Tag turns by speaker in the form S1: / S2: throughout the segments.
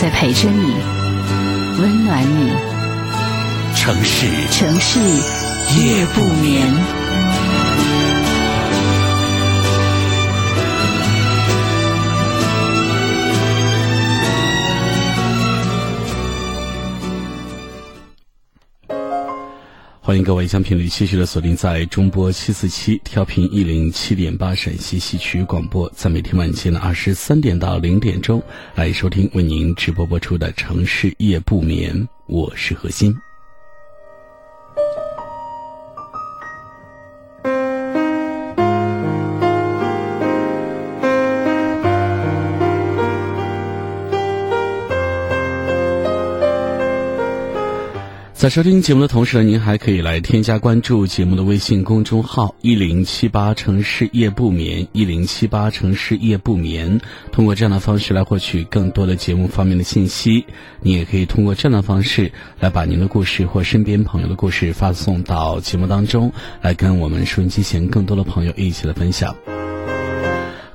S1: 在陪着你，温暖你。
S2: 城市
S1: 城市夜不眠。
S2: 欢迎各位将频率继续的锁定在中波七四七调频一零七点八陕西戏曲广播，在每天晚间的二十三点到零点钟来收听为您直播播出的《城市夜不眠》，我是何欣。在收听节目的同时呢，您还可以来添加关注节目的微信公众号“一零七八城市夜不眠”，一零七八城市夜不眠。通过这样的方式来获取更多的节目方面的信息。你也可以通过这样的方式来把您的故事或身边朋友的故事发送到节目当中，来跟我们收音机前更多的朋友一起来分享。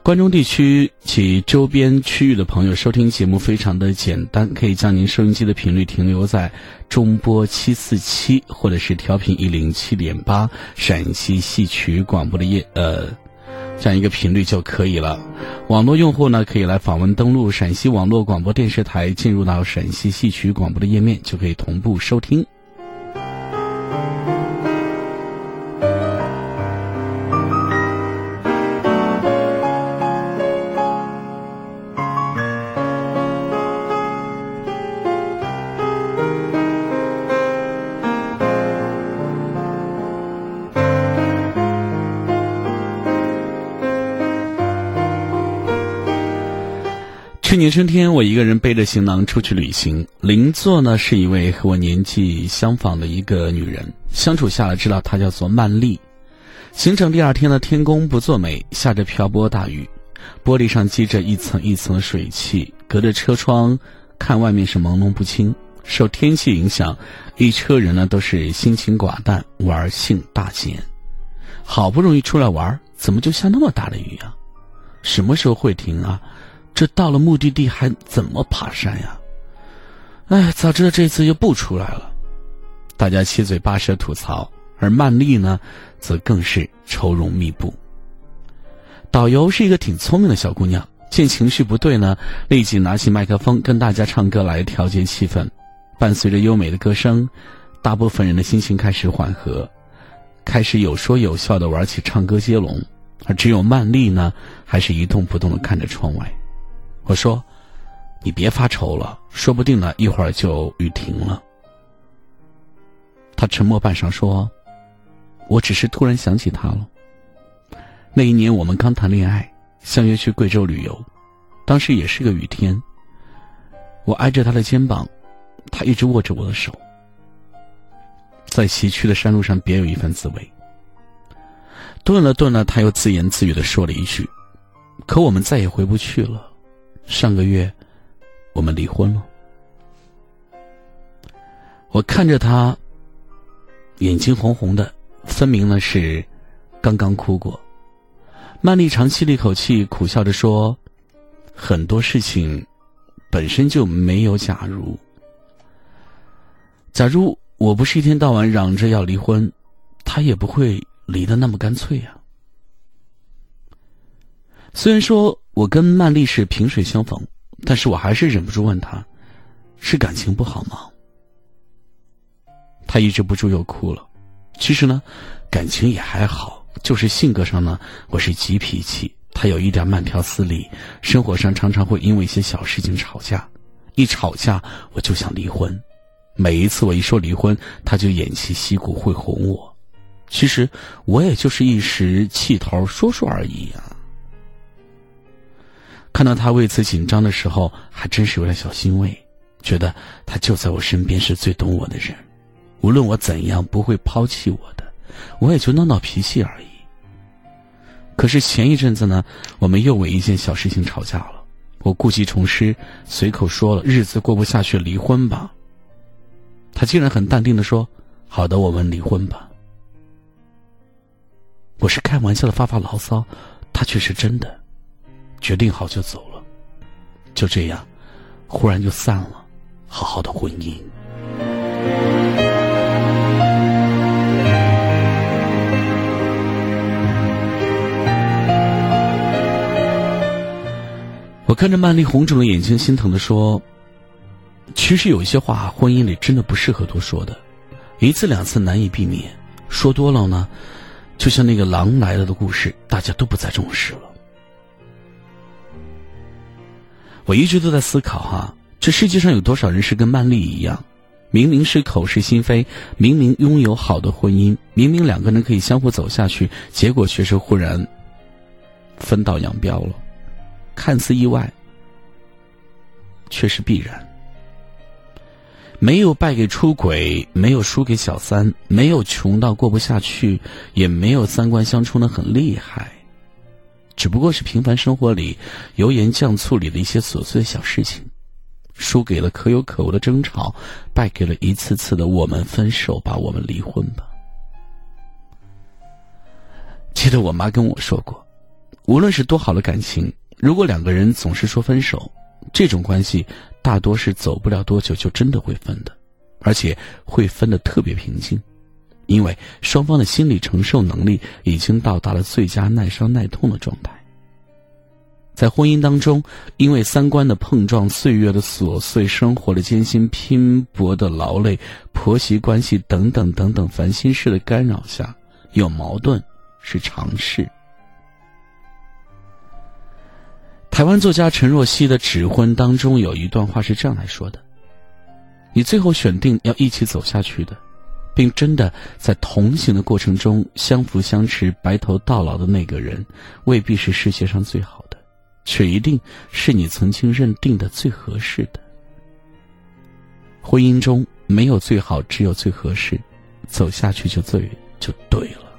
S2: 关中地区及周边区域的朋友收听节目非常的简单，可以将您收音机的频率停留在中波七四七或者是调频一零七点八陕西戏曲广播的夜呃这样一个频率就可以了。网络用户呢可以来访问登录陕西网络广播电视台，进入到陕西戏曲广播的页面，就可以同步收听。春天，我一个人背着行囊出去旅行。邻座呢是一位和我年纪相仿的一个女人，相处下来知道她叫做曼丽。行程第二天呢，天公不作美，下着瓢泼大雨，玻璃上积着一层一层的水汽，隔着车窗看外面是朦胧不清。受天气影响，一车人呢都是心情寡淡，玩性大减。好不容易出来玩，怎么就下那么大的雨啊？什么时候会停啊？这到了目的地还怎么爬山呀？哎，早知道这次就不出来了。大家七嘴八舌吐槽，而曼丽呢，则更是愁容密布。导游是一个挺聪明的小姑娘，见情绪不对呢，立即拿起麦克风跟大家唱歌来调节气氛。伴随着优美的歌声，大部分人的心情开始缓和，开始有说有笑的玩起唱歌接龙，而只有曼丽呢，还是一动不动的看着窗外。我说：“你别发愁了，说不定呢，一会儿就雨停了。”他沉默半晌说：“我只是突然想起他了。那一年我们刚谈恋爱，相约去贵州旅游，当时也是个雨天。我挨着他的肩膀，他一直握着我的手，在崎岖的山路上别有一番滋味。”顿了顿呢，他又自言自语的说了一句：“可我们再也回不去了。”上个月，我们离婚了。我看着他，眼睛红红的，分明呢是刚刚哭过。曼丽长吸了一口气，苦笑着说：“很多事情本身就没有假如。假如我不是一天到晚嚷着要离婚，他也不会离得那么干脆呀。”虽然说我跟曼丽是萍水相逢，但是我还是忍不住问她：“是感情不好吗？”她抑制不住又哭了。其实呢，感情也还好，就是性格上呢，我是急脾气，她有一点慢条斯理，生活上常常会因为一些小事情吵架，一吵架我就想离婚。每一次我一说离婚，她就偃旗息鼓会哄我。其实我也就是一时气头说说而已呀。看到他为此紧张的时候，还真是有点小欣慰。觉得他就在我身边是最懂我的人，无论我怎样不会抛弃我的，我也就闹闹脾气而已。可是前一阵子呢，我们又为一件小事情吵架了。我故技重施，随口说了日子过不下去，离婚吧。他竟然很淡定的说：“好的，我们离婚吧。”我是开玩笑的发发牢骚，他却是真的，决定好就走了。就这样，忽然就散了，好好的婚姻。我看着曼丽红肿的眼睛，心疼的说：“其实有一些话，婚姻里真的不适合多说的，一次两次难以避免，说多了呢，就像那个狼来了的故事，大家都不再重视了。”我一直都在思考哈，这世界上有多少人是跟曼丽一样，明明是口是心非，明明拥有好的婚姻，明明两个人可以相互走下去，结果却是忽然分道扬镳了。看似意外，却是必然。没有败给出轨，没有输给小三，没有穷到过不下去，也没有三观相冲的很厉害。只不过是平凡生活里油盐酱醋里的一些琐碎小事情，输给了可有可无的争吵，败给了一次次的我们分手吧，我们离婚吧。记得我妈跟我说过，无论是多好的感情。如果两个人总是说分手，这种关系大多是走不了多久就真的会分的，而且会分的特别平静，因为双方的心理承受能力已经到达了最佳耐伤耐痛的状态。在婚姻当中，因为三观的碰撞、岁月的琐碎、生活的艰辛、拼搏的劳累、婆媳关系等等等等烦心事的干扰下，有矛盾是常事。台湾作家陈若曦的《指婚》当中有一段话是这样来说的：“你最后选定要一起走下去的，并真的在同行的过程中相扶相持、白头到老的那个人，未必是世界上最好的，却一定是你曾经认定的最合适的。婚姻中没有最好，只有最合适，走下去就最就对了。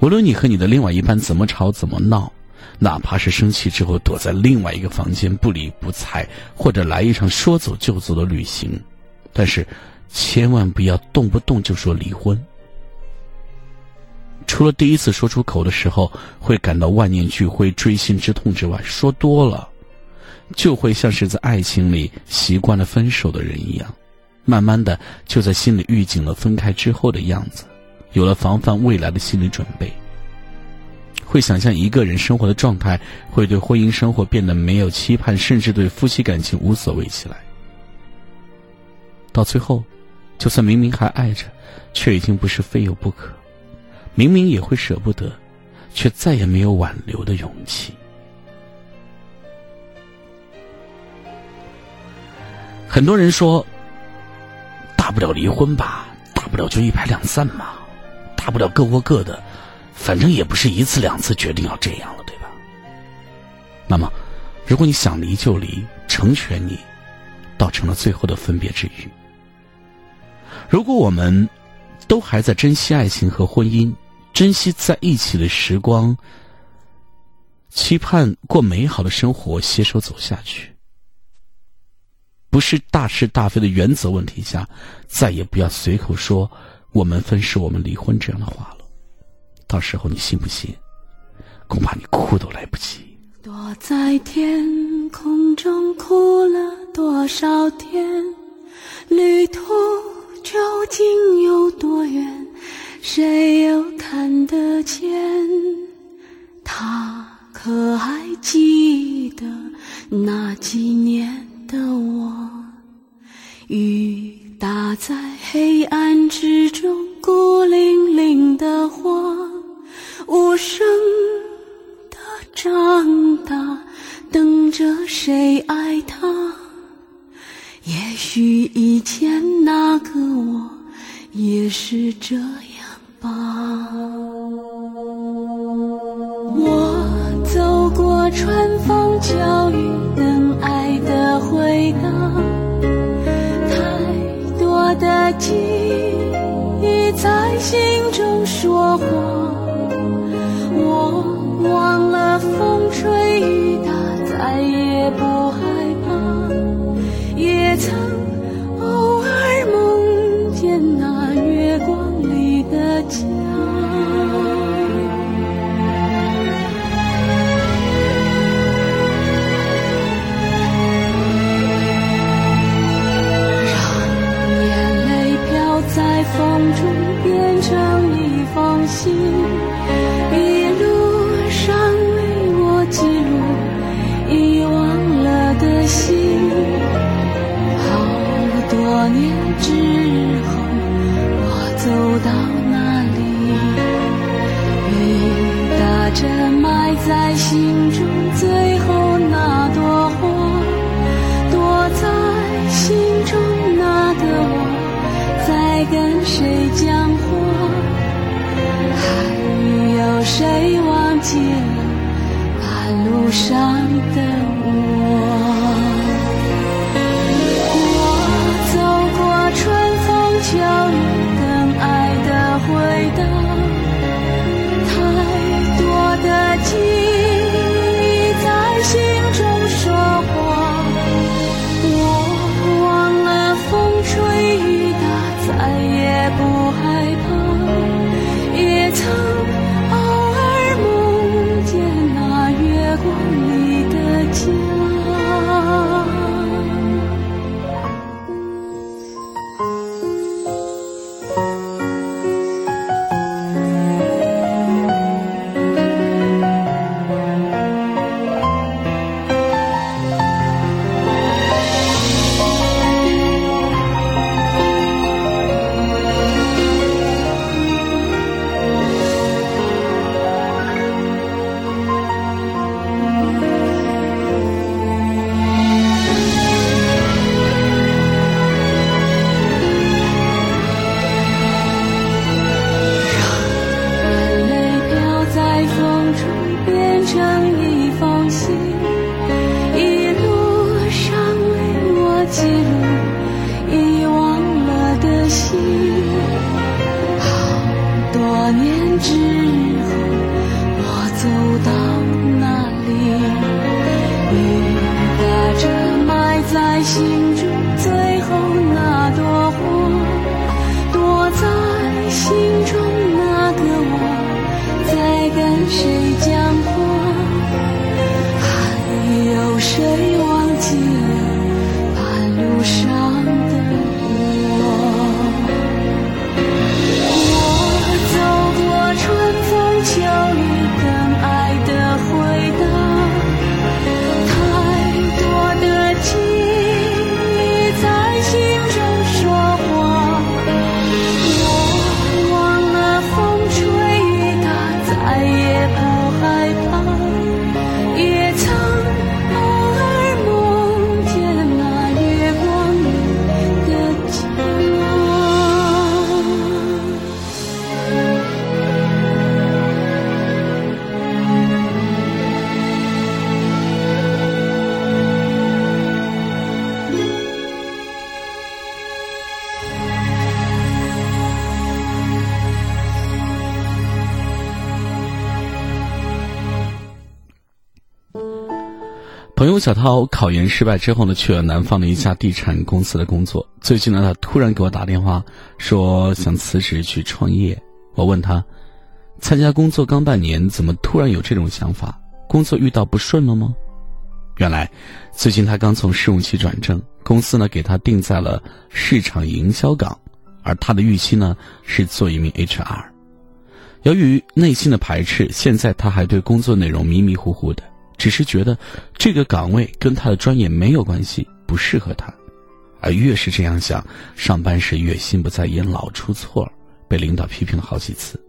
S2: 无论你和你的另外一半怎么吵怎么闹。”哪怕是生气之后躲在另外一个房间不理不睬，或者来一场说走就走的旅行，但是千万不要动不动就说离婚。除了第一次说出口的时候会感到万念俱灰、锥心之痛之外，说多了，就会像是在爱情里习惯了分手的人一样，慢慢的就在心里预警了分开之后的样子，有了防范未来的心理准备。会想象一个人生活的状态，会对婚姻生活变得没有期盼，甚至对夫妻感情无所谓起来。到最后，就算明明还爱着，却已经不是非有不可；明明也会舍不得，却再也没有挽留的勇气。很多人说，大不了离婚吧，大不了就一拍两散嘛，大不了各过各的。反正也不是一次两次决定要这样了，对吧？那么，如果你想离就离，成全你，倒成了最后的分别之语。如果我们都还在珍惜爱情和婚姻，珍惜在一起的时光，期盼过美好的生活，携手走下去，不是大是大非的原则问题下，再也不要随口说“我们分手，我们离婚”这样的话了。到时候你信不信？恐怕你哭都来不及。
S3: 躲在天空中哭了多少天？旅途究竟有多远？谁又看得见？他可还记得那几年的我？雨打在黑暗之中，孤零零的花。无声的长大，等着谁爱他？也许以前那个我也是这样吧。我走过春风秋雨等爱的回答太多的记忆在心中说话。跟谁讲话？还有谁忘记了半路上的我？
S2: 小涛考研失败之后呢，去了南方的一家地产公司的工作。最近呢，他突然给我打电话，说想辞职去创业。我问他，参加工作刚半年，怎么突然有这种想法？工作遇到不顺了吗？原来，最近他刚从试用期转正，公司呢给他定在了市场营销岗，而他的预期呢是做一名 HR。由于内心的排斥，现在他还对工作内容迷迷糊糊的。只是觉得这个岗位跟他的专业没有关系，不适合他，而越是这样想，上班时越心不在焉，老出错，被领导批评了好几次。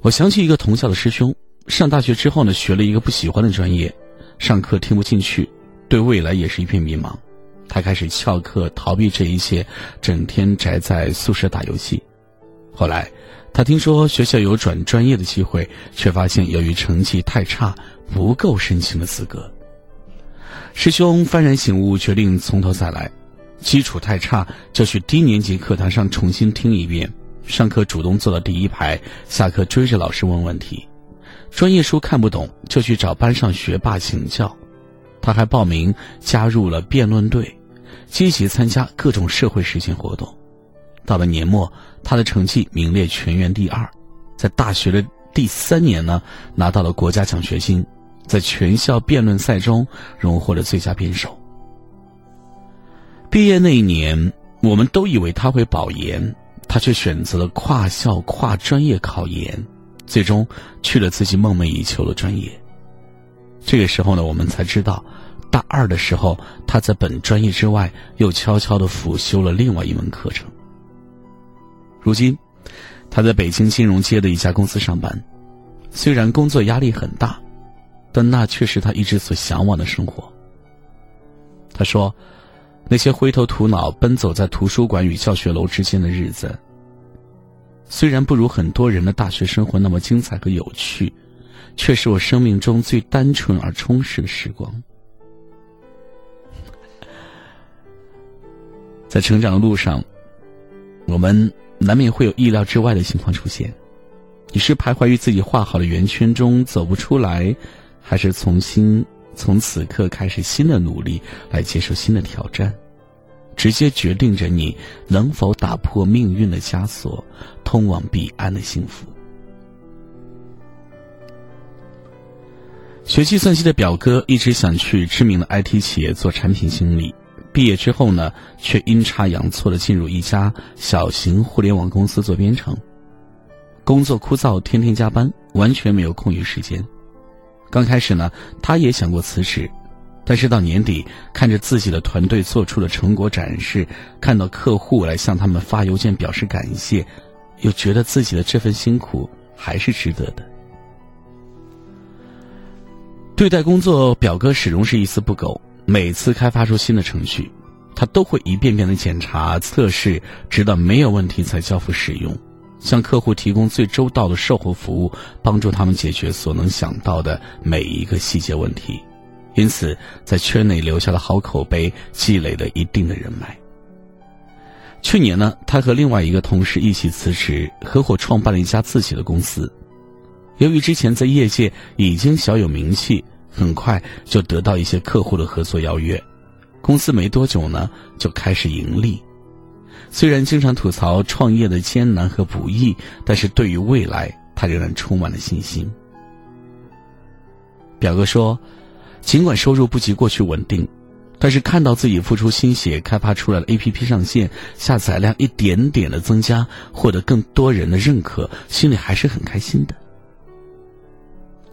S2: 我想起一个同校的师兄，上大学之后呢，学了一个不喜欢的专业，上课听不进去，对未来也是一片迷茫。他开始翘课，逃避这一切，整天宅在宿舍打游戏。后来，他听说学校有转专业的机会，却发现由于成绩太差，不够申请的资格。师兄幡然醒悟，决定从头再来。基础太差，就去低年级课堂上重新听一遍。上课主动坐到第一排，下课追着老师问问题。专业书看不懂，就去找班上学霸请教。他还报名加入了辩论队，积极参加各种社会实践活动。到了年末，他的成绩名列全员第二。在大学的第三年呢，拿到了国家奖学金，在全校辩论赛中荣获了最佳辩手。毕业那一年，我们都以为他会保研，他却选择了跨校跨专业考研，最终去了自己梦寐以求的专业。这个时候呢，我们才知道，大二的时候他在本专业之外又悄悄的辅修了另外一门课程。如今，他在北京金融街的一家公司上班，虽然工作压力很大，但那却是他一直所向往的生活。他说。那些灰头土脑奔走在图书馆与教学楼之间的日子，虽然不如很多人的大学生活那么精彩和有趣，却是我生命中最单纯而充实的时光。在成长的路上，我们难免会有意料之外的情况出现。你是徘徊于自己画好的圆圈中走不出来，还是重新？从此刻开始新的努力，来接受新的挑战，直接决定着你能否打破命运的枷锁，通往彼岸的幸福。学计算机的表哥一直想去知名的 IT 企业做产品经理，毕业之后呢，却阴差阳错的进入一家小型互联网公司做编程，工作枯燥，天天加班，完全没有空余时间。刚开始呢，他也想过辞职，但是到年底，看着自己的团队做出了成果展示，看到客户来向他们发邮件表示感谢，又觉得自己的这份辛苦还是值得的。对待工作，表哥始终是一丝不苟。每次开发出新的程序，他都会一遍遍的检查测试，直到没有问题才交付使用。向客户提供最周到的售后服务，帮助他们解决所能想到的每一个细节问题，因此在圈内留下了好口碑，积累了一定的人脉。去年呢，他和另外一个同事一起辞职，合伙创办了一家自己的公司。由于之前在业界已经小有名气，很快就得到一些客户的合作邀约，公司没多久呢就开始盈利。虽然经常吐槽创业的艰难和不易，但是对于未来，他仍然充满了信心。表哥说，尽管收入不及过去稳定，但是看到自己付出心血开发出来的 APP 上线，下载量一点点的增加，获得更多人的认可，心里还是很开心的。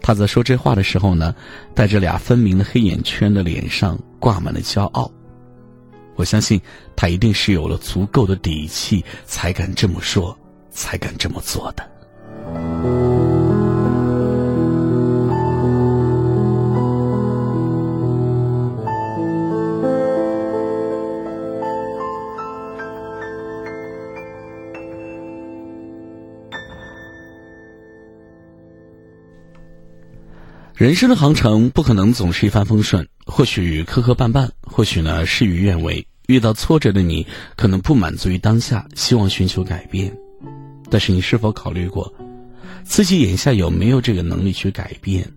S2: 他在说这话的时候呢，带着俩分明的黑眼圈的脸上挂满了骄傲。我相信他一定是有了足够的底气，才敢这么说，才敢这么做的。人生的航程不可能总是一帆风顺，或许磕磕绊绊，或许呢事与愿违。遇到挫折的你，可能不满足于当下，希望寻求改变。但是你是否考虑过，自己眼下有没有这个能力去改变？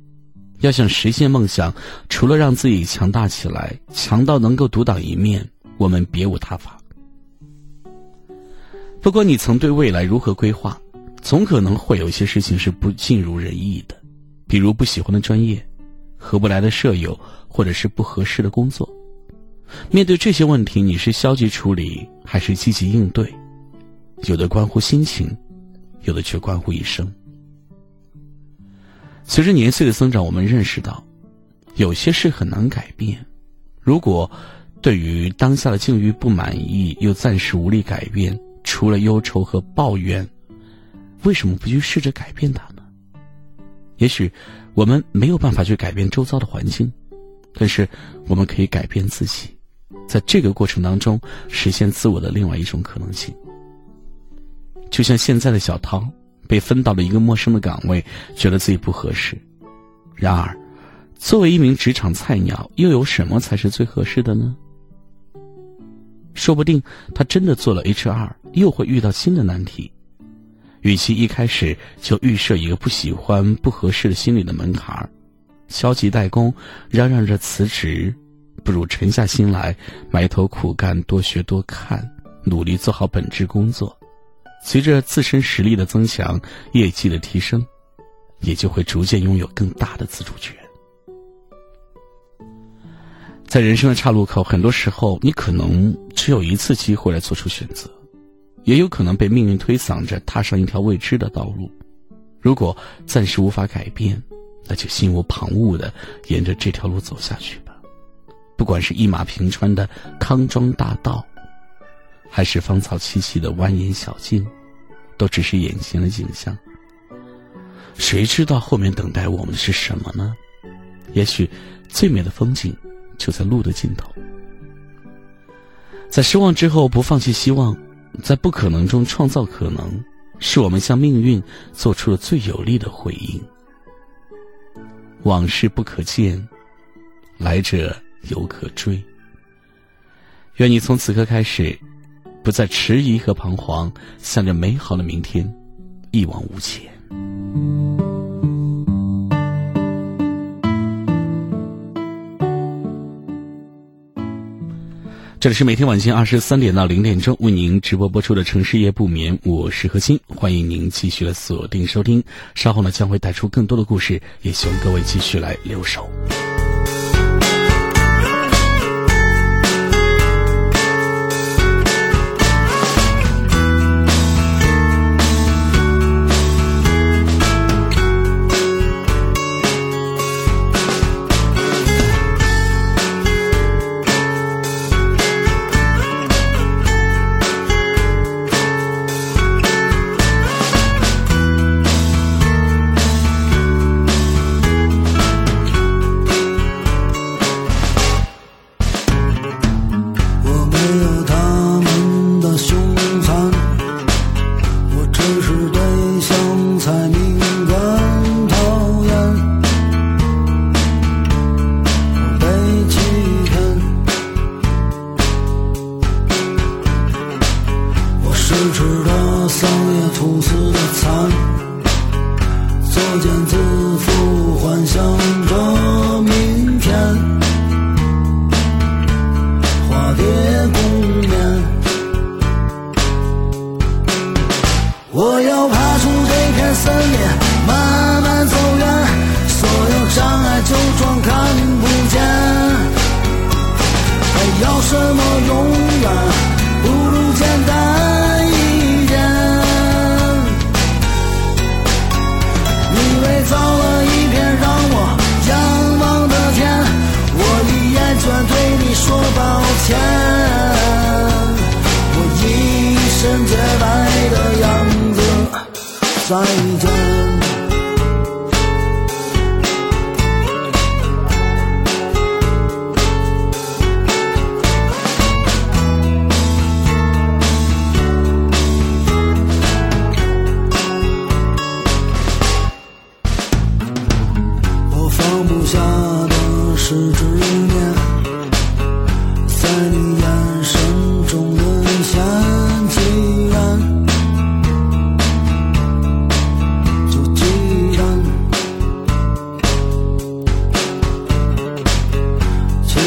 S2: 要想实现梦想，除了让自己强大起来，强到能够独当一面，我们别无他法。不管你曾对未来如何规划，总可能会有一些事情是不尽如人意的。比如不喜欢的专业，合不来的舍友，或者是不合适的工作。面对这些问题，你是消极处理还是积极应对？有的关乎心情，有的却关乎一生。随着年岁的增长，我们认识到，有些事很难改变。如果对于当下的境遇不满意，又暂时无力改变，除了忧愁和抱怨，为什么不去试着改变它？也许我们没有办法去改变周遭的环境，但是我们可以改变自己，在这个过程当中实现自我的另外一种可能性。就像现在的小涛被分到了一个陌生的岗位，觉得自己不合适。然而，作为一名职场菜鸟，又有什么才是最合适的呢？说不定他真的做了 HR，又会遇到新的难题。与其一开始就预设一个不喜欢、不合适的心理的门槛儿，消极怠工，嚷嚷着辞职，不如沉下心来，埋头苦干，多学多看，努力做好本职工作。随着自身实力的增强，业绩的提升，也就会逐渐拥有更大的自主权。在人生的岔路口，很多时候你可能只有一次机会来做出选择，也有可能被命运推搡着踏上一条未知的道路。如果暂时无法改变，那就心无旁骛的沿着这条路走下去吧。不管是一马平川的康庄大道。还是芳草萋萋的蜿蜒小径，都只是眼前的景象。谁知道后面等待我们的是什么呢？也许最美的风景就在路的尽头。在失望之后不放弃希望，在不可能中创造可能，是我们向命运做出了最有力的回应。往事不可见，来者犹可追。愿你从此刻开始。不再迟疑和彷徨，向着美好的明天一往无前。这里是每天晚间二十三点到零点钟为您直播播出的《城市夜不眠》，我是何欣，欢迎您继续来锁定收听。稍后呢，将会带出更多的故事，也希望各位继续来留守。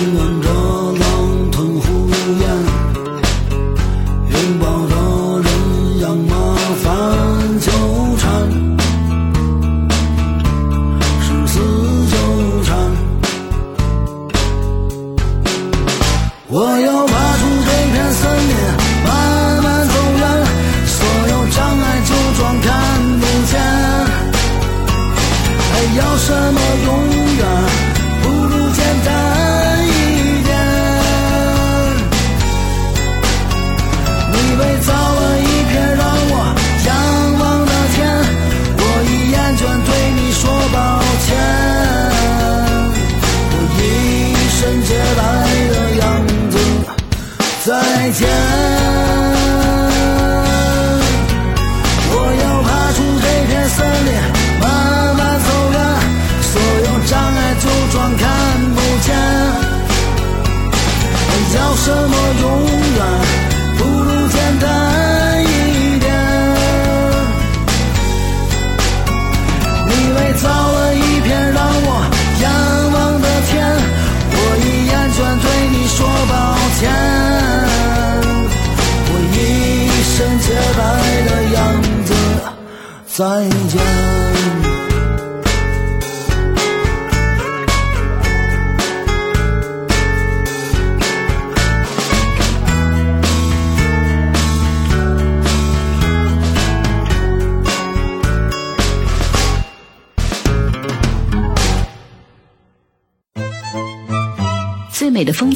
S4: 什么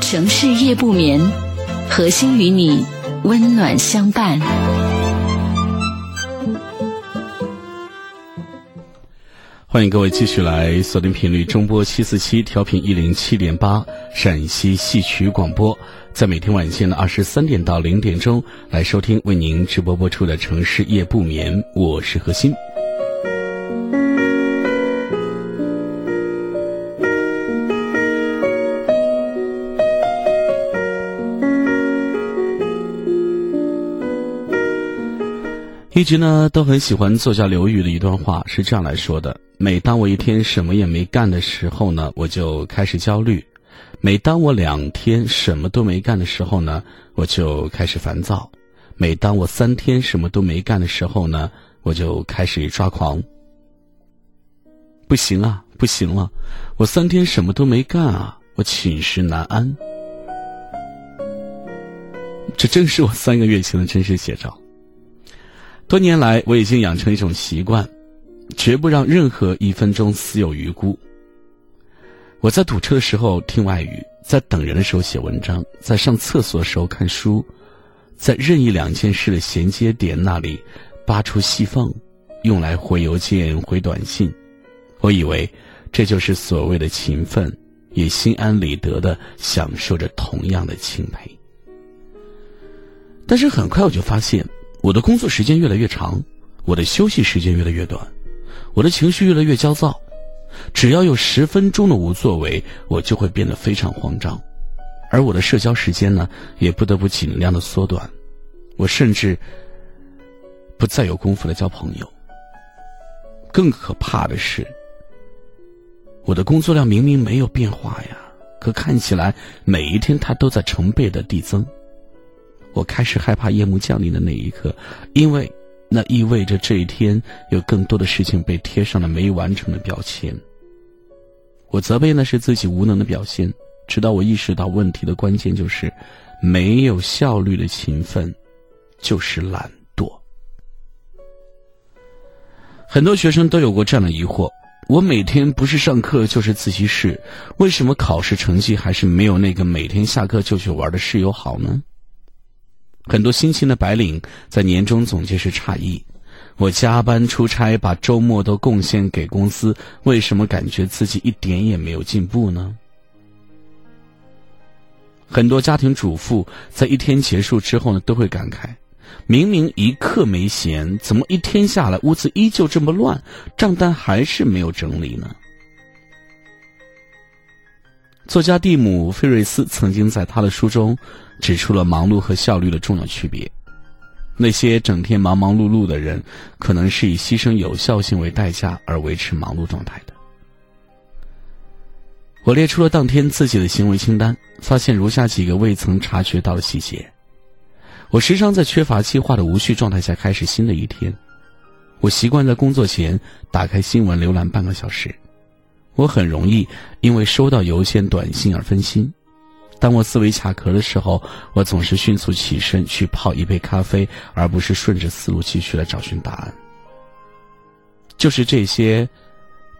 S1: 城市夜不眠，核心与你温暖相伴。
S2: 欢迎各位继续来锁定频率中波七四七调频一零七点八陕西戏曲广播，在每天晚间的二十三点到零点钟来收听为您直播播出的《城市夜不眠》，我是何欣。一直呢都很喜欢作家刘宇的一段话，是这样来说的：每当我一天什么也没干的时候呢，我就开始焦虑；每当我两天什么都没干的时候呢，我就开始烦躁；每当我三天什么都没干的时候呢，我就开始抓狂。不行啊，不行了，我三天什么都没干啊，我寝食难安。这正是我三个月前的真实写照。多年来，我已经养成一种习惯，绝不让任何一分钟死有余辜。我在堵车的时候听外语，在等人的时候写文章，在上厕所的时候看书，在任意两件事的衔接点那里扒出细缝，用来回邮件、回短信。我以为这就是所谓的勤奋，也心安理得的享受着同样的钦佩。但是很快我就发现。我的工作时间越来越长，我的休息时间越来越短，我的情绪越来越焦躁。只要有十分钟的无作为，我就会变得非常慌张，而我的社交时间呢，也不得不尽量的缩短。我甚至不再有功夫来交朋友。更可怕的是，我的工作量明明没有变化呀，可看起来每一天它都在成倍的递增。我开始害怕夜幕降临的那一刻，因为那意味着这一天有更多的事情被贴上了没完成的标签。我责备那是自己无能的表现，直到我意识到问题的关键就是没有效率的勤奋，就是懒惰。很多学生都有过这样的疑惑：我每天不是上课就是自习室，为什么考试成绩还是没有那个每天下课就去玩的室友好呢？很多新兴的白领在年终总结时诧异：“我加班出差，把周末都贡献给公司，为什么感觉自己一点也没有进步呢？”很多家庭主妇在一天结束之后呢，都会感慨：“明明一刻没闲，怎么一天下来屋子依旧这么乱，账单还是没有整理呢？”作家蒂姆·费瑞斯曾经在他的书中。指出了忙碌和效率的重要区别。那些整天忙忙碌碌的人，可能是以牺牲有效性为代价而维持忙碌状态的。我列出了当天自己的行为清单，发现如下几个未曾察觉到的细节：我时常在缺乏计划的无序状态下开始新的一天；我习惯在工作前打开新闻浏览半个小时；我很容易因为收到邮件、短信而分心。当我思维卡壳的时候，我总是迅速起身去泡一杯咖啡，而不是顺着思路继续来找寻答案。就是这些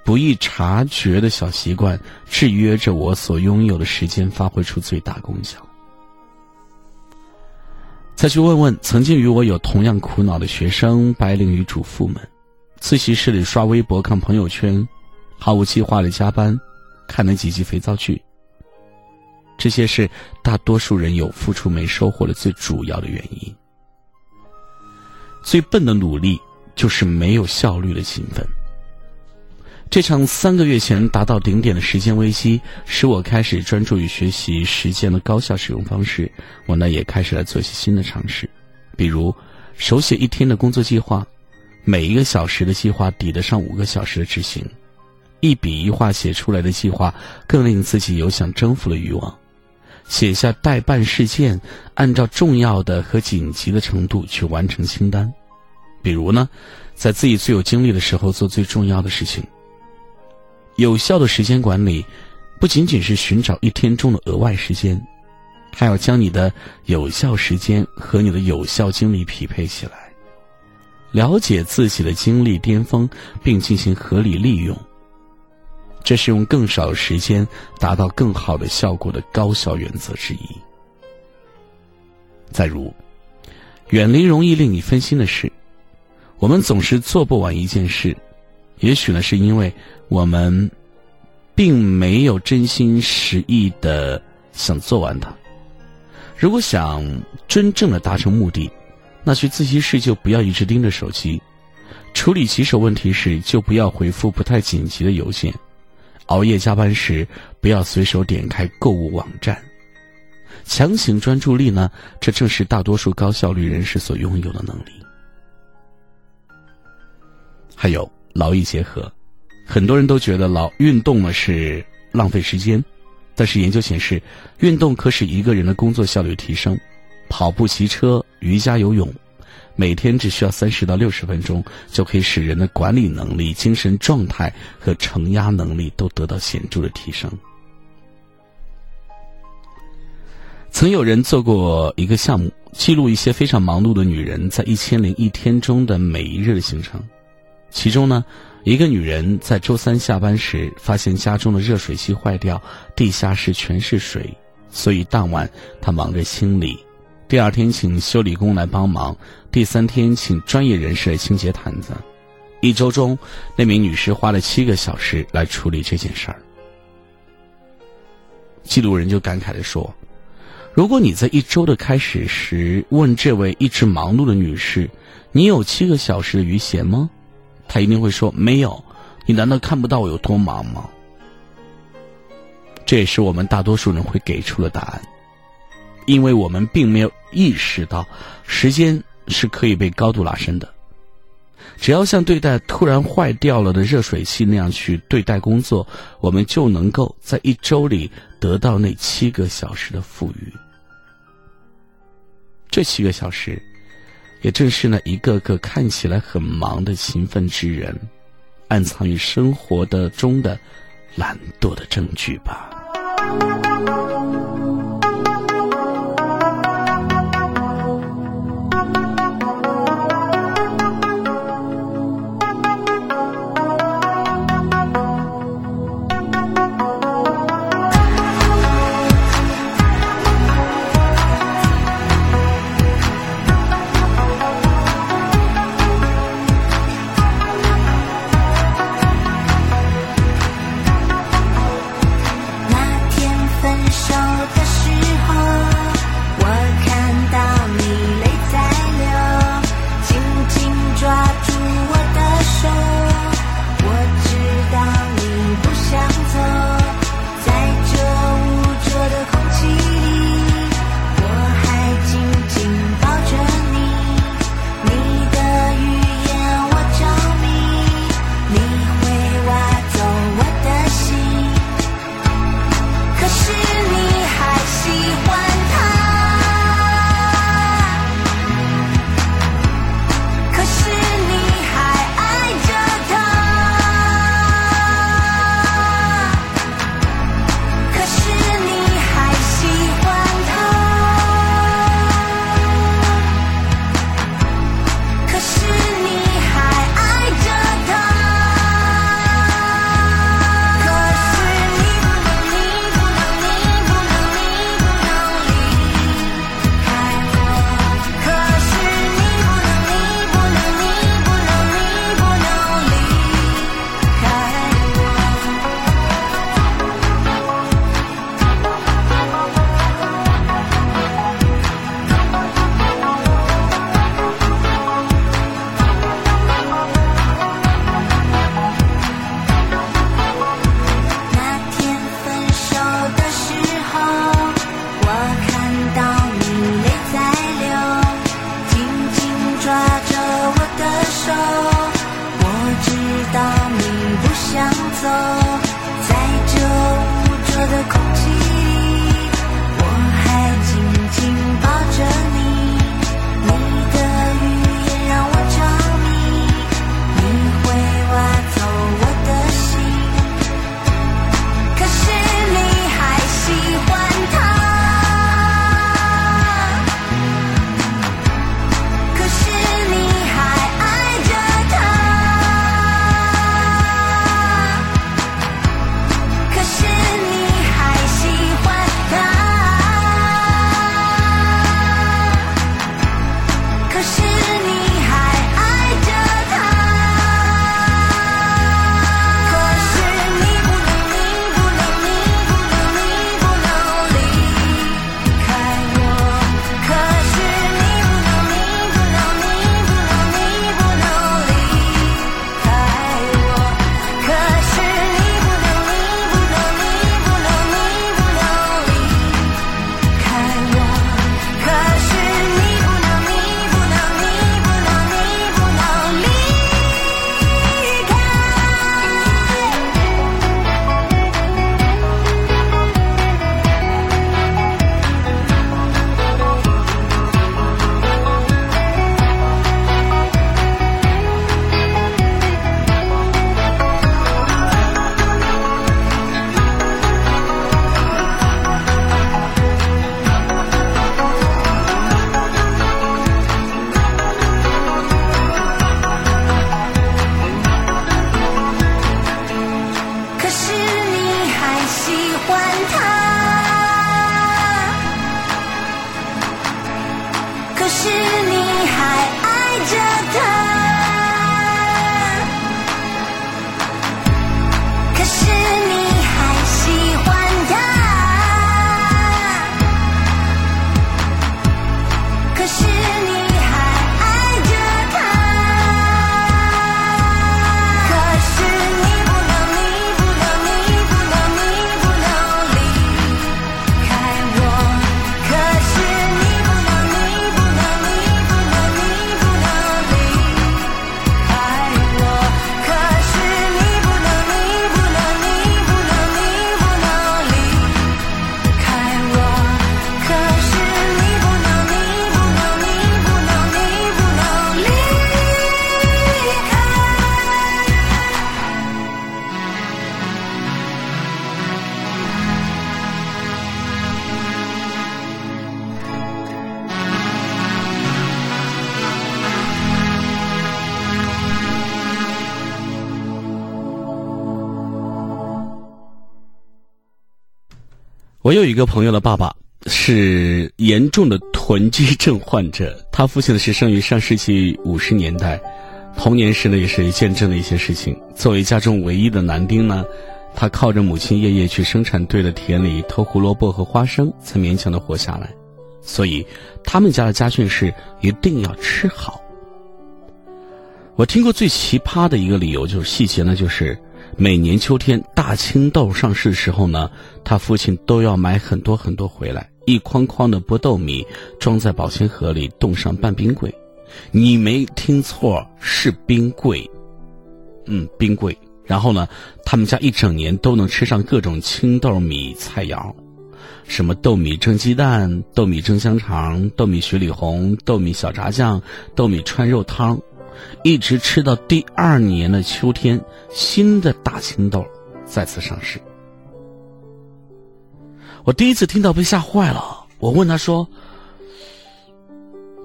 S2: 不易察觉的小习惯，制约着我所拥有的时间发挥出最大功效。再去问问曾经与我有同样苦恼的学生、白领与主妇们，自习室里刷微博、看朋友圈，毫无计划的加班，看那几集肥皂剧。这些是大多数人有付出没收获的最主要的原因。最笨的努力就是没有效率的勤奋。这场三个月前达到顶点的时间危机，使我开始专注于学习时间的高效使用方式。我呢也开始来做一些新的尝试，比如手写一天的工作计划，每一个小时的计划抵得上五个小时的执行。一笔一画写出来的计划，更令自己有想征服的欲望。写下待办事件，按照重要的和紧急的程度去完成清单。比如呢，在自己最有精力的时候做最重要的事情。有效的时间管理，不仅仅是寻找一天中的额外时间，还要将你的有效时间和你的有效精力匹配起来，了解自己的精力巅峰，并进行合理利用。这是用更少时间达到更好的效果的高效原则之一。再如，远离容易令你分心的事。我们总是做不完一件事。也许呢，是因为我们并没有真心实意的想做完它。如果想真正的达成目的，那去自习室就不要一直盯着手机；处理棘手问题时，就不要回复不太紧急的邮件；熬夜加班时，不要随手点开购物网站。强行专注力呢，这正是大多数高效率人士所拥有的能力。还有。劳逸结合，很多人都觉得劳运动呢是浪费时间，但是研究显示，运动可使一个人的工作效率提升。跑步、骑车、瑜伽、游泳，每天只需要三十到六十分钟，就可以使人的管理能力、精神状态和承压能力都得到显著的提升。曾有人做过一个项目，记录一些非常忙碌的女人在一千零一天中的每一日的行程。其中呢，一个女人在周三下班时发现家中的热水器坏掉，地下室全是水，所以当晚她忙着清理。第二天请修理工来帮忙，第三天请专业人士来清洁毯子。一周中，那名女士花了七个小时来处理这件事儿。记录人就感慨地说：“如果你在一周的开始时问这位一直忙碌的女士，你有七个小时的余闲吗？”她一定会说：“没有，你难道看不到我有多忙吗？”这也是我们大多数人会给出的答案，因为我们并没有意识到时间是可以被高度拉伸的。只要像对待突然坏掉了的热水器那样去对待工作，我们就能够在一周里得到那七个小时的富裕。这七个小时。也正是那一个个看起来很忙的勤奋之人，暗藏于生活的中的懒惰的证据吧。一个朋友的爸爸是严重的囤积症患者，他父亲呢是生于上世纪五十年代，童年时呢也是见证了一些事情。作为家中唯一的男丁呢，他靠着母亲夜夜去生产队的田里偷胡萝卜和花生，才勉强的活下来。所以他们家的家训是一定要吃好。我听过最奇葩的一个理由就是细节呢，就是每年秋天大青豆上市的时候呢，他父亲都要买很多很多回来，一筐筐的剥豆米装在保鲜盒里，冻上半冰柜。你没听错，是冰柜。嗯，冰柜。然后呢，他们家一整年都能吃上各种青豆米菜肴，什么豆米蒸鸡蛋、豆米蒸香肠、豆米雪里红、豆米小炸酱、豆米串肉汤。一直吃到第二年的秋天，新的大青豆再次上市。我第一次听到被吓坏了，我问他说：“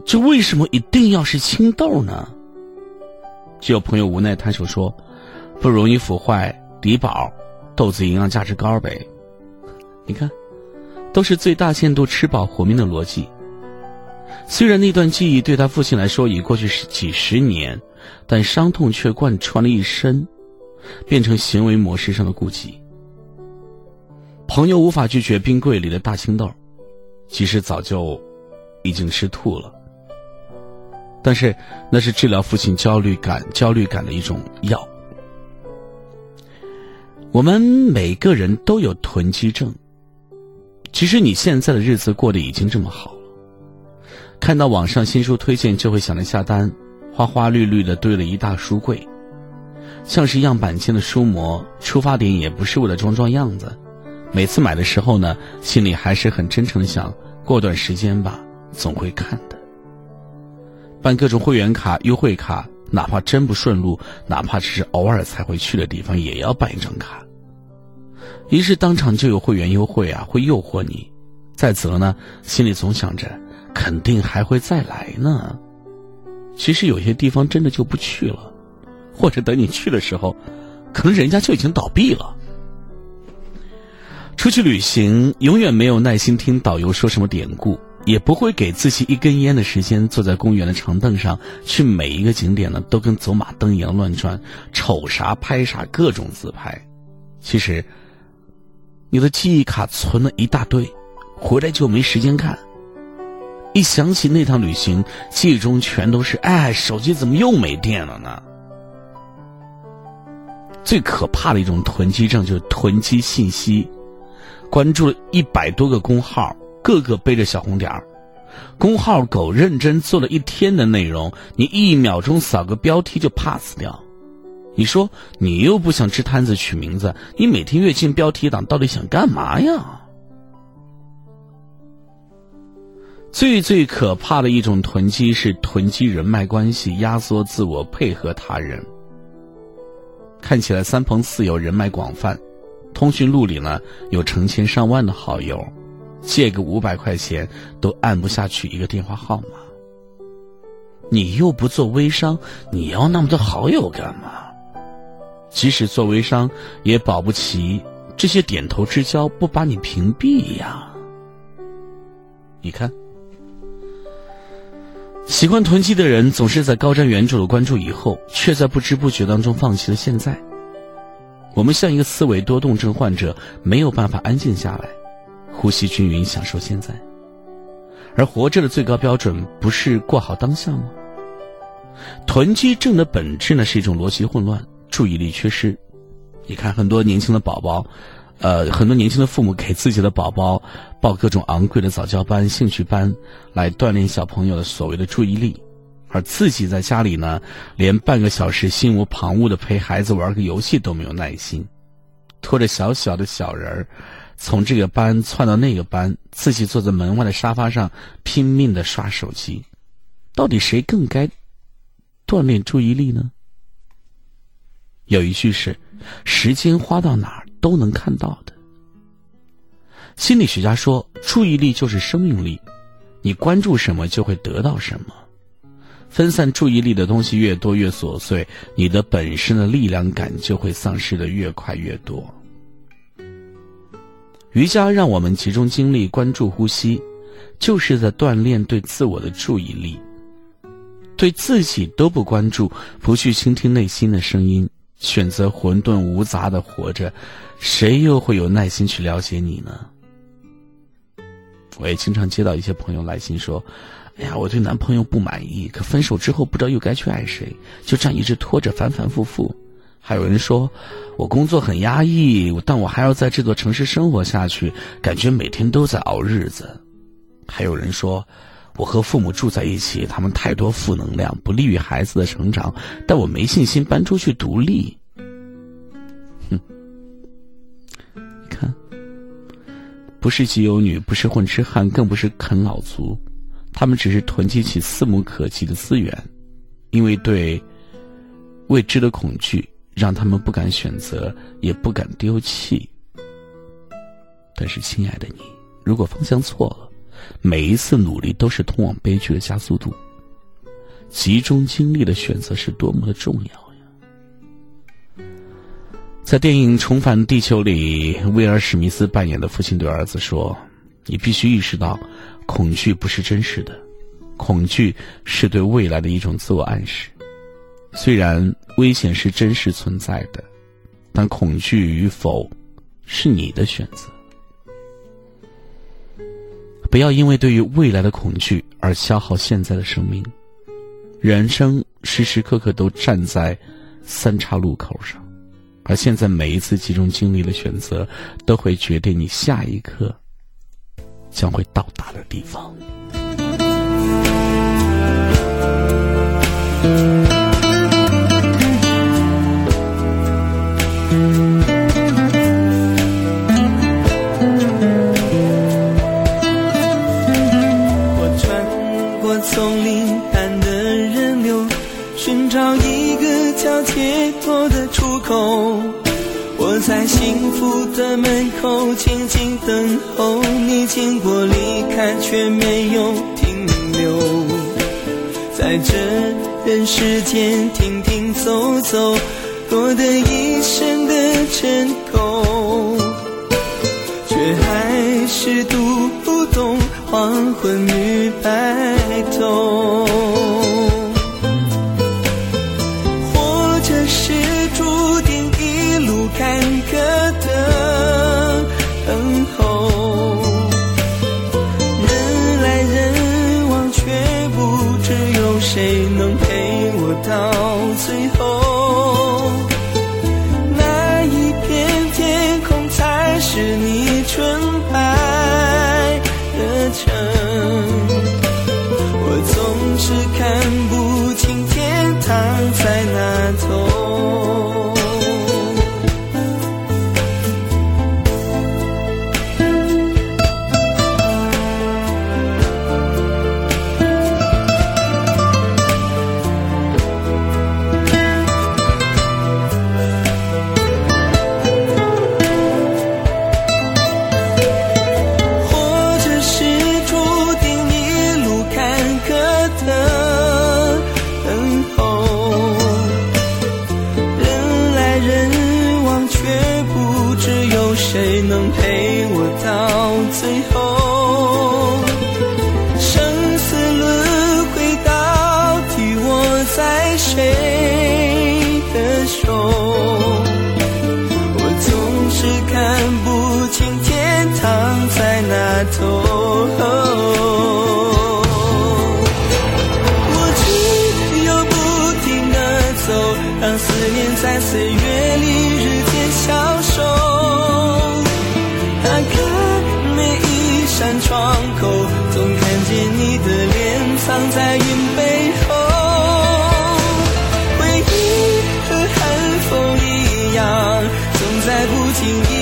S2: 这为什么一定要是青豆呢？”就有朋友无奈摊手说：“不容易腐坏，低保，豆子营养价值高呗。”你看，都是最大限度吃饱活命的逻辑。虽然那段记忆对他父亲来说已过去是几十年，但伤痛却贯穿了一生，变成行为模式上的顾忌。朋友无法拒绝冰柜里的大青豆，其实早就已经吃吐了。但是那是治疗父亲焦虑感、焦虑感的一种药。我们每个人都有囤积症。其实你现在的日子过得已经这么好。看到网上新书推荐就会想着下单，花花绿绿的堆了一大书柜，像是样板间的书模，出发点也不是为了装装样子。每次买的时候呢，心里还是很真诚的想，过段时间吧，总会看的。办各种会员卡、优惠卡，哪怕真不顺路，哪怕只是偶尔才会去的地方，也要办一张卡。一是当场就有会员优惠啊，会诱惑你；再则呢，心里总想着。肯定还会再来呢。其实有些地方真的就不去了，或者等你去的时候，可能人家就已经倒闭了。出去旅行，永远没有耐心听导游说什么典故，也不会给自己一根烟的时间，坐在公园的长凳上，去每一个景点呢都跟走马灯一样乱转，瞅啥拍啥，各种自拍。其实，你的记忆卡存了一大堆，回来就没时间看。一想起那趟旅行，记忆中全都是哎，手机怎么又没电了呢？最可怕的一种囤积症就是囤积信息，关注了一百多个公号，个个背着小红点儿，公号狗认真做了一天的内容，你一秒钟扫个标题就 pass 掉。你说你又不想吃摊子取名字，你每天跃进标题党到底想干嘛呀？最最可怕的一种囤积是囤积人脉关系，压缩自我，配合他人。看起来三朋四友，人脉广泛，通讯录里呢有成千上万的好友，借个五百块钱都按不下去一个电话号码。你又不做微商，你要那么多好友干嘛？即使做微商，也保不齐这些点头之交不把你屏蔽呀。你看。喜欢囤积的人总是在高瞻远瞩的关注以后，却在不知不觉当中放弃了现在。我们像一个思维多动症患者，没有办法安静下来，呼吸均匀，享受现在。而活着的最高标准，不是过好当下吗？囤积症的本质呢，是一种逻辑混乱、注意力缺失。你看，很多年轻的宝宝，呃，很多年轻的父母给自己的宝宝报各种昂贵的早教班、兴趣班，来锻炼小朋友的所谓的注意力，而自己在家里呢，连半个小时心无旁骛的陪孩子玩个游戏都没有耐心，拖着小小的小人儿，从这个班窜到那个班，自己坐在门外的沙发上拼命的刷手机，到底谁更该锻炼注意力呢？有一句是。时间花到哪儿都能看到的。心理学家说，注意力就是生命力，你关注什么就会得到什么。分散注意力的东西越多越琐碎，你的本身的力量感就会丧失的越快越多。瑜伽让我们集中精力关注呼吸，就是在锻炼对自我的注意力。对自己都不关注，不去倾听内心的声音。选择混沌无杂的活着，谁又会有耐心去了解你呢？我也经常接到一些朋友来信说：“哎呀，我对男朋友不满意，可分手之后不知道又该去爱谁，就这样一直拖着，反反复复。”还有人说：“我工作很压抑，但我还要在这座城市生活下去，感觉每天都在熬日子。”还有人说。我和父母住在一起，他们太多负能量，不利于孩子的成长。但我没信心搬出去独立。哼，你看，不是集邮女，不是混吃汉，更不是啃老族，他们只是囤积起四目可及的资源，因为对未知的恐惧，让他们不敢选择，也不敢丢弃。但是，亲爱的你，如果方向错了。每一次努力都是通往悲剧的加速度。集中精力的选择是多么的重要呀！在电影《重返地球》里，威尔·史密斯扮演的父亲对儿子说：“你必须意识到，恐惧不是真实的，恐惧是对未来的一种自我暗示。虽然危险是真实存在的，但恐惧与否是你的选择。”不要因为对于未来的恐惧而消耗现在的生命。人生时时刻刻都站在三岔路口上，而现在每一次集中精力的选择，都会决定你下一刻将会到达的地方。
S5: 我在幸福的门口静静等候你经过离开，却没有停留。在这人世间停停走走，多得一生的尘垢，却还是读不懂黄昏窗口总看见你的脸藏在云背后回忆和寒风一样总在不经意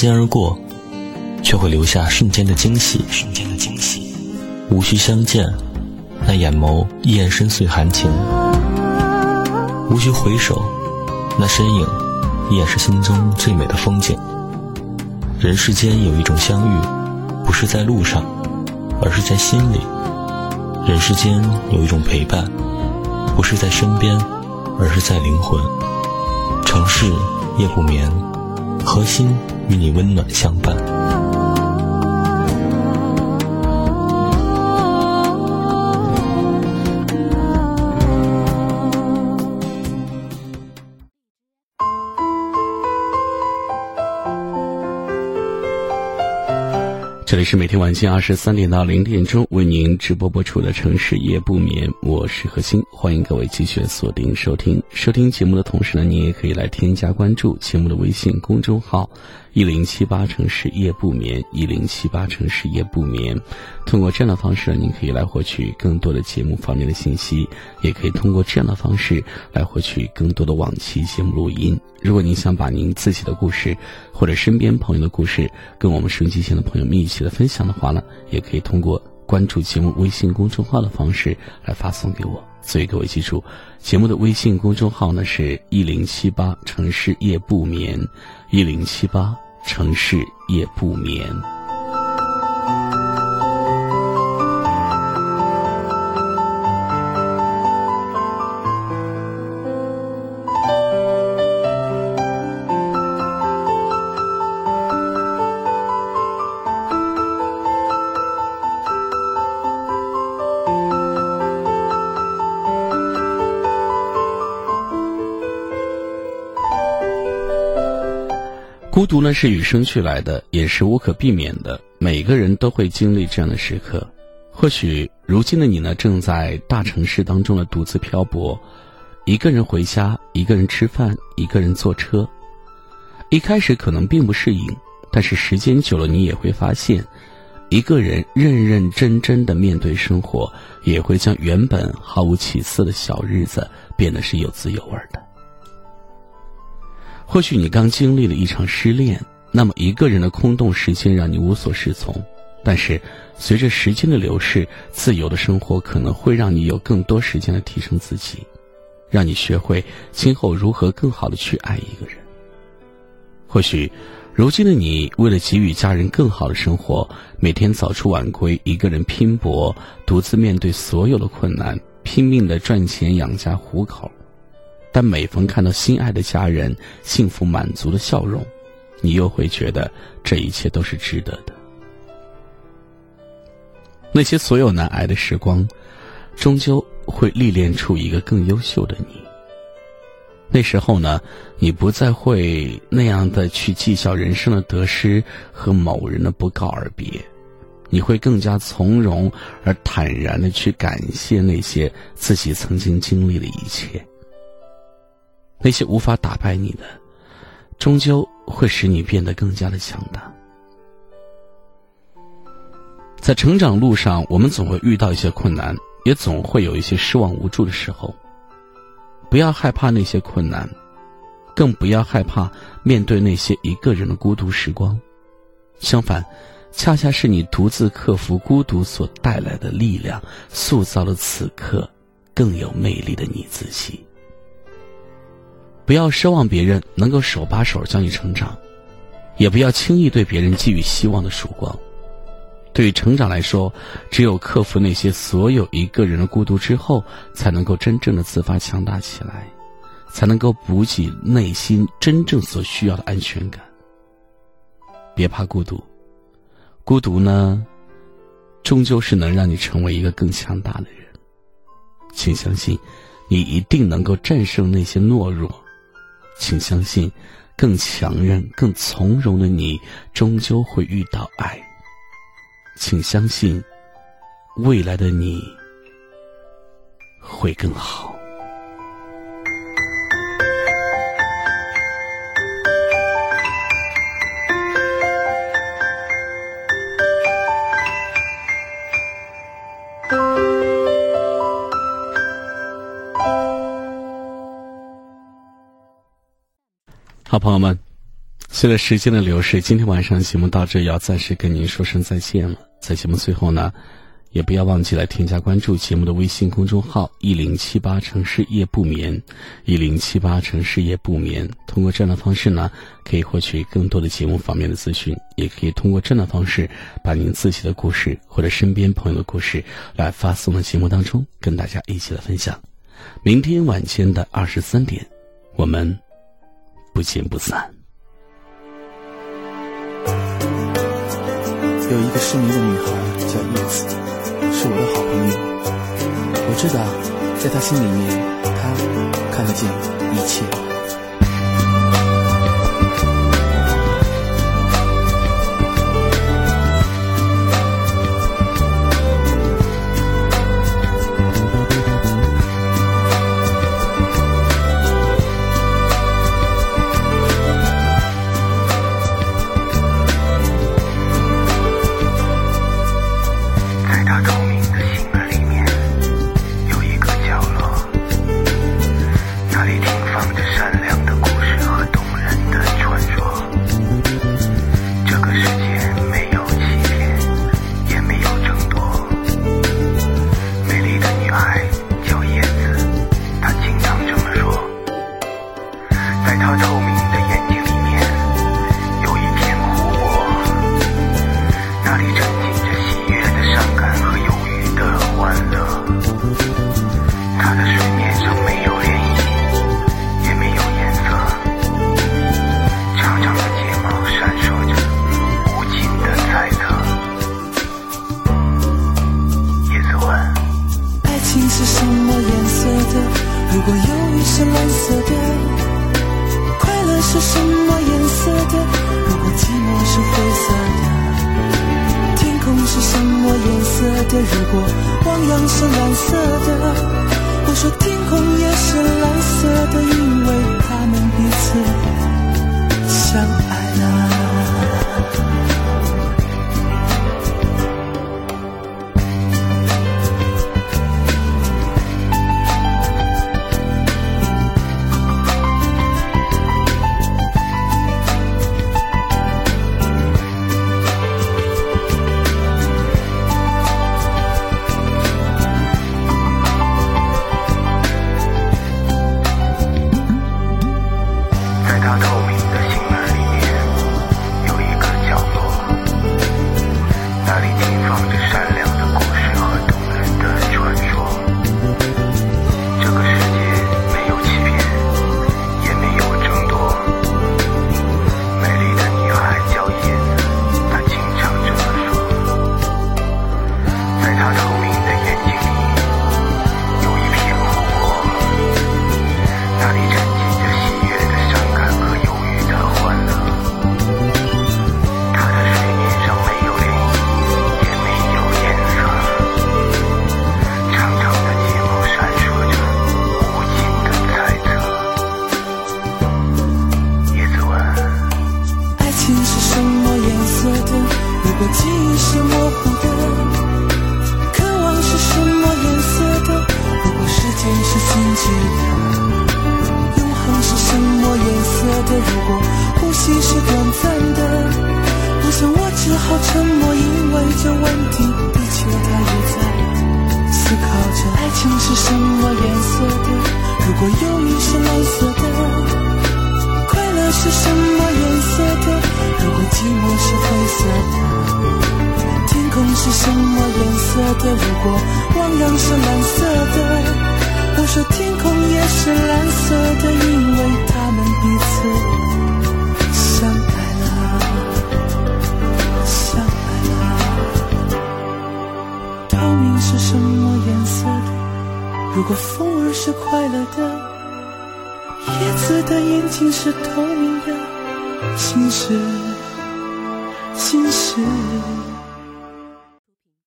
S6: 肩而过，却会留下瞬间的惊喜，瞬间的惊喜。无需相见，那眼眸依然深邃含情；无需回首，那身影依然是心中最美的风景。人世间有一种相遇，不是在路上，而是在心里；人世间有一种陪伴，不是在身边，而是在灵魂。城市夜不眠，核心与你温暖相伴。
S2: 这里是每天晚间二十三点到零点钟为您直播播出的城市夜不眠，我是何欣，欢迎各位继续锁定收听。收听节目的同时呢，你也可以来添加关注节目的微信公众号一零七八城市夜不眠一零七八城市夜不眠。通过这样的方式，您可以来获取更多的节目方面的信息，也可以通过这样的方式来获取更多的往期节目录音。如果您想把您自己的故事或者身边朋友的故事跟我们收音机前的朋友们一起的分享的话呢，也可以通过关注节目微信公众号的方式来发送给我。所以各位记住，节目的微信公众号呢是一零七八城市夜不眠，一零七八城市夜不眠。孤独呢是与生俱来的，也是无可避免的。每个人都会经历这样的时刻。或许如今的你呢，正在大城市当中的独自漂泊，一个人回家，一个人吃饭，一个人坐车。一开始可能并不适应，但是时间久了，你也会发现，一个人认认真真的面对生活，也会将原本毫无起色的小日子变得是有滋有味的。或许你刚经历了一场失恋，那么一个人的空洞时间让你无所适从。但是，随着时间的流逝，自由的生活可能会让你有更多时间来提升自己，让你学会今后如何更好的去爱一个人。或许，如今的你为了给予家人更好的生活，每天早出晚归，一个人拼搏，独自面对所有的困难，拼命的赚钱养家糊口。但每逢看到心爱的家人幸福满足的笑容，你又会觉得这一切都是值得的。那些所有难挨的时光，终究会历练出一个更优秀的你。那时候呢，你不再会那样的去计较人生的得失和某人的不告而别，你会更加从容而坦然的去感谢那些自己曾经经历的一切。那些无法打败你的，终究会使你变得更加的强大。在成长路上，我们总会遇到一些困难，也总会有一些失望无助的时候。不要害怕那些困难，更不要害怕面对那些一个人的孤独时光。相反，恰恰是你独自克服孤独所带来的力量，塑造了此刻更有魅力的你自己。不要奢望别人能够手把手教你成长，也不要轻易对别人寄予希望的曙光。对于成长来说，只有克服那些所有一个人的孤独之后，才能够真正的自发强大起来，才能够补给内心真正所需要的安全感。别怕孤独，孤独呢，终究是能让你成为一个更强大的人。请相信，你一定能够战胜那些懦弱。请相信，更强韧、更从容的你，终究会遇到爱。请相信，未来的你会更好。好，朋友们，随着时间的流逝，今天晚上节目到这要暂时跟您说声再见了。在节目最后呢，也不要忘记来添加关注节目的微信公众号“一零七八城市夜不眠”，一零七八城市夜不眠。通过这样的方式呢，可以获取更多的节目方面的资讯，也可以通过这样的方式，把您自己的故事或者身边朋友的故事来发送到节目当中，跟大家一起来分享。明天晚间的二十三点，我们不见不散。
S7: 有一个失明的女孩叫叶子，是我的好朋友。我知道，在她心里面，她看得见一切。